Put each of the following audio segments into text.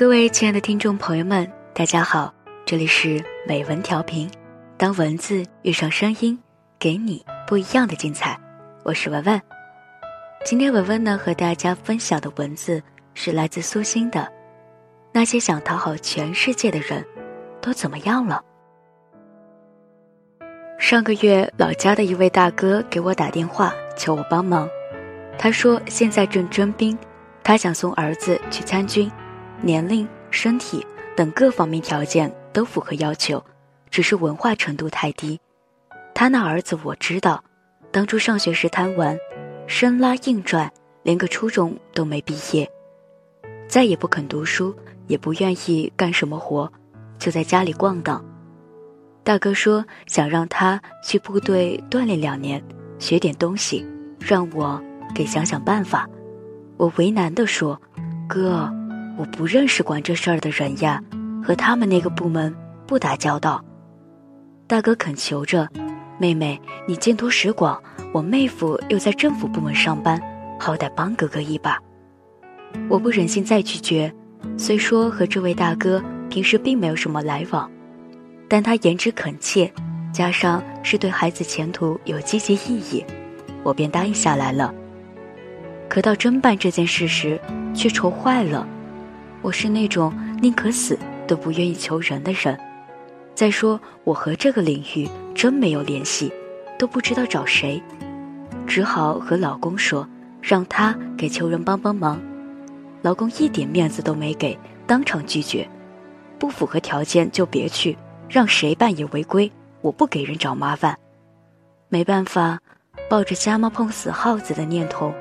各位亲爱的听众朋友们，大家好，这里是美文调频。当文字遇上声音，给你不一样的精彩。我是文文。今天文文呢和大家分享的文字是来自苏欣的。那些想讨好全世界的人，都怎么样了？上个月，老家的一位大哥给我打电话，求我帮忙。他说现在正征兵，他想送儿子去参军，年龄、身体等各方面条件都符合要求，只是文化程度太低。他那儿子我知道，当初上学时贪玩，生拉硬拽，连个初中都没毕业，再也不肯读书。也不愿意干什么活，就在家里逛荡。大哥说想让他去部队锻炼两年，学点东西，让我给想想办法。我为难地说：“哥，我不认识管这事儿的人呀，和他们那个部门不打交道。”大哥恳求着：“妹妹，你见多识广，我妹夫又在政府部门上班，好歹帮哥哥一把。”我不忍心再拒绝。虽说和这位大哥平时并没有什么来往，但他言之恳切，加上是对孩子前途有积极意义，我便答应下来了。可到真办这件事时，却愁坏了。我是那种宁可死都不愿意求人的人。再说我和这个领域真没有联系，都不知道找谁，只好和老公说，让他给求人帮帮忙。老公一点面子都没给，当场拒绝，不符合条件就别去，让谁办也违规，我不给人找麻烦。没办法，抱着瞎猫碰死耗子的念头，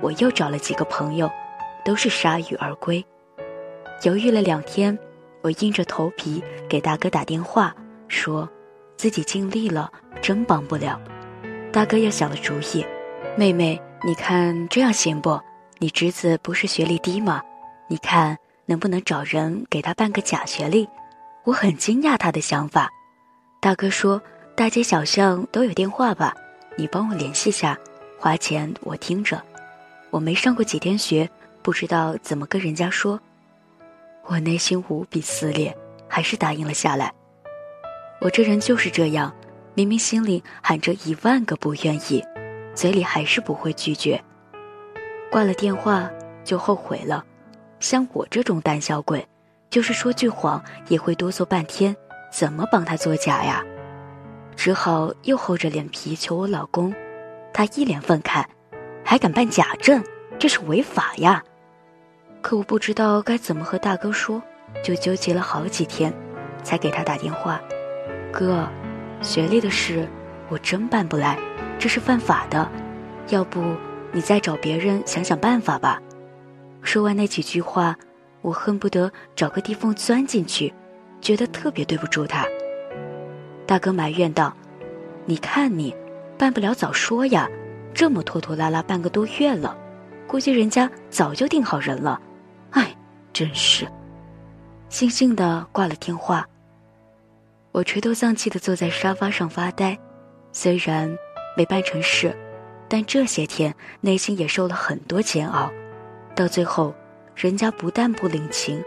我又找了几个朋友，都是铩羽而归。犹豫了两天，我硬着头皮给大哥打电话，说自己尽力了，真帮不了。大哥又想了主意，妹妹，你看这样行不？你侄子不是学历低吗？你看能不能找人给他办个假学历？我很惊讶他的想法。大哥说大街小巷都有电话吧，你帮我联系下，花钱我听着。我没上过几天学，不知道怎么跟人家说。我内心无比撕裂，还是答应了下来。我这人就是这样，明明心里喊着一万个不愿意，嘴里还是不会拒绝。挂了电话就后悔了，像我这种胆小鬼，就是说句谎也会哆嗦半天，怎么帮他作假呀？只好又厚着脸皮求我老公，他一脸愤慨，还敢办假证，这是违法呀！可我不知道该怎么和大哥说，就纠结了好几天，才给他打电话。哥，学历的事我真办不来，这是犯法的，要不？你再找别人想想办法吧。说完那几句话，我恨不得找个地缝钻进去，觉得特别对不住他。大哥埋怨道：“你看你，办不了早说呀，这么拖拖拉拉半个多月了，估计人家早就定好人了。”哎，真是。悻悻的挂了电话。我垂头丧气的坐在沙发上发呆，虽然没办成事。但这些天内心也受了很多煎熬，到最后，人家不但不领情，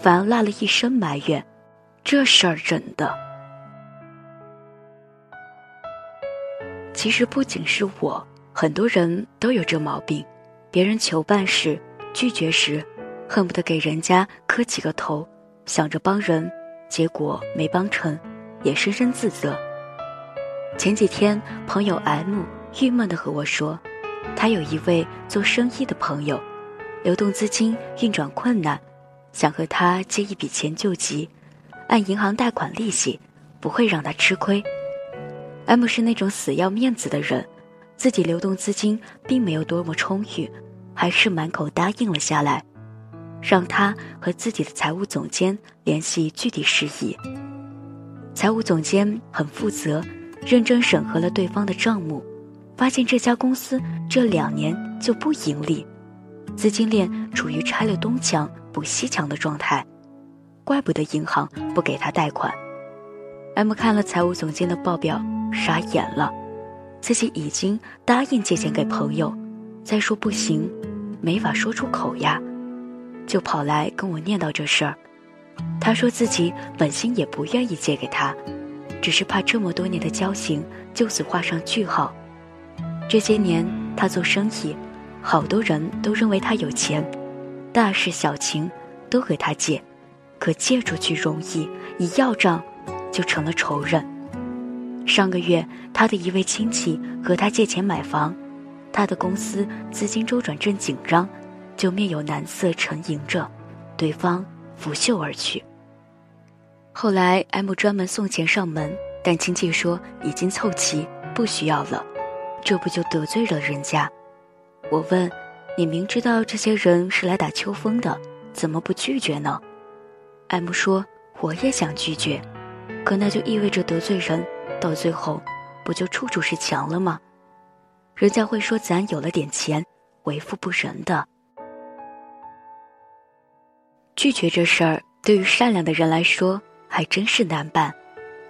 反而落了一身埋怨，这事儿忍的。其实不仅是我，很多人都有这毛病，别人求办事拒绝时，恨不得给人家磕几个头，想着帮人，结果没帮成，也深深自责。前几天朋友 M。郁闷地和我说，他有一位做生意的朋友，流动资金运转困难，想和他借一笔钱救急，按银行贷款利息，不会让他吃亏。M 是那种死要面子的人，自己流动资金并没有多么充裕，还是满口答应了下来，让他和自己的财务总监联系具体事宜。财务总监很负责，认真审核了对方的账目。发现这家公司这两年就不盈利，资金链处于拆了东墙补西墙的状态，怪不得银行不给他贷款。M 看了财务总监的报表，傻眼了，自己已经答应借钱给朋友，再说不行，没法说出口呀。就跑来跟我念叨这事儿。他说自己本心也不愿意借给他，只是怕这么多年的交情就此画上句号。这些年他做生意，好多人都认为他有钱，大事小情都给他借，可借出去容易，一要账就成了仇人。上个月他的一位亲戚和他借钱买房，他的公司资金周转正紧张，就面有难色沉吟着，对方拂袖而去。后来 M 专门送钱上门，但亲戚说已经凑齐，不需要了，这不就得罪了人家？我问，你明知道这些人是来打秋风的，怎么不拒绝呢？M 说，我也想拒绝，可那就意味着得罪人，到最后，不就处处是墙了吗？人家会说咱有了点钱，为富不仁的。拒绝这事儿，对于善良的人来说。还真是难办，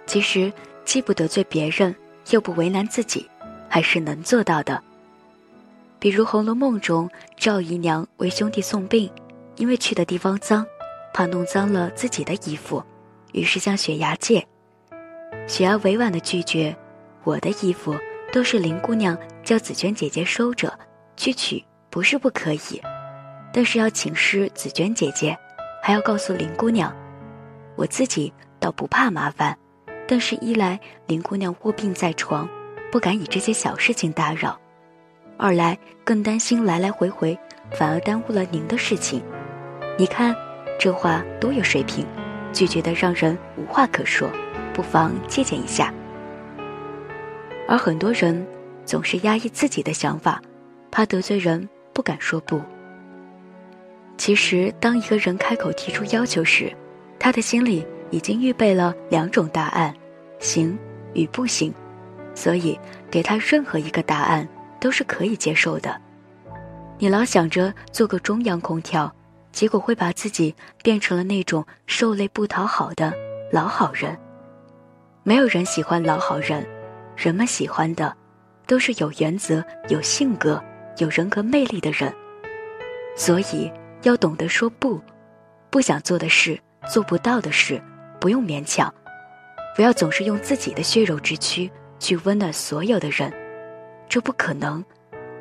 其实既不得罪别人，又不为难自己，还是能做到的。比如《红楼梦》中赵姨娘为兄弟送病，因为去的地方脏，怕弄脏了自己的衣服，于是向雪崖借。雪崖委婉的拒绝：“我的衣服都是林姑娘叫紫娟姐姐收着，去取不是不可以，但是要请示紫娟姐姐，还要告诉林姑娘。”我自己倒不怕麻烦，但是一来林姑娘卧病在床，不敢以这些小事情打扰；二来更担心来来回回，反而耽误了您的事情。你看这话多有水平，拒绝的让人无话可说，不妨借鉴一下。而很多人总是压抑自己的想法，怕得罪人，不敢说不。其实，当一个人开口提出要求时，他的心里已经预备了两种答案，行与不行，所以给他任何一个答案都是可以接受的。你老想着做个中央空调，结果会把自己变成了那种受累不讨好的老好人。没有人喜欢老好人，人们喜欢的都是有原则、有性格、有人格魅力的人。所以要懂得说不，不想做的事。做不到的事，不用勉强，不要总是用自己的血肉之躯去温暖所有的人，这不可能，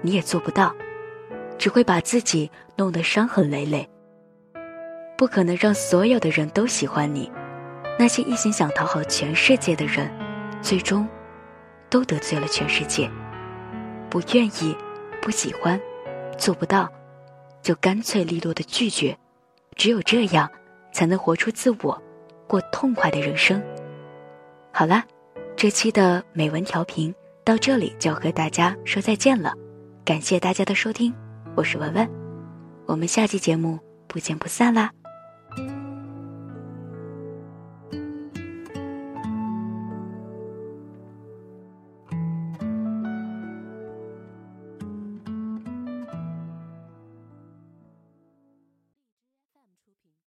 你也做不到，只会把自己弄得伤痕累累。不可能让所有的人都喜欢你，那些一心想讨好全世界的人，最终都得罪了全世界。不愿意，不喜欢，做不到，就干脆利落的拒绝，只有这样。才能活出自我，过痛快的人生。好了，这期的美文调频到这里就要和大家说再见了，感谢大家的收听，我是文文，我们下期节目不见不散啦。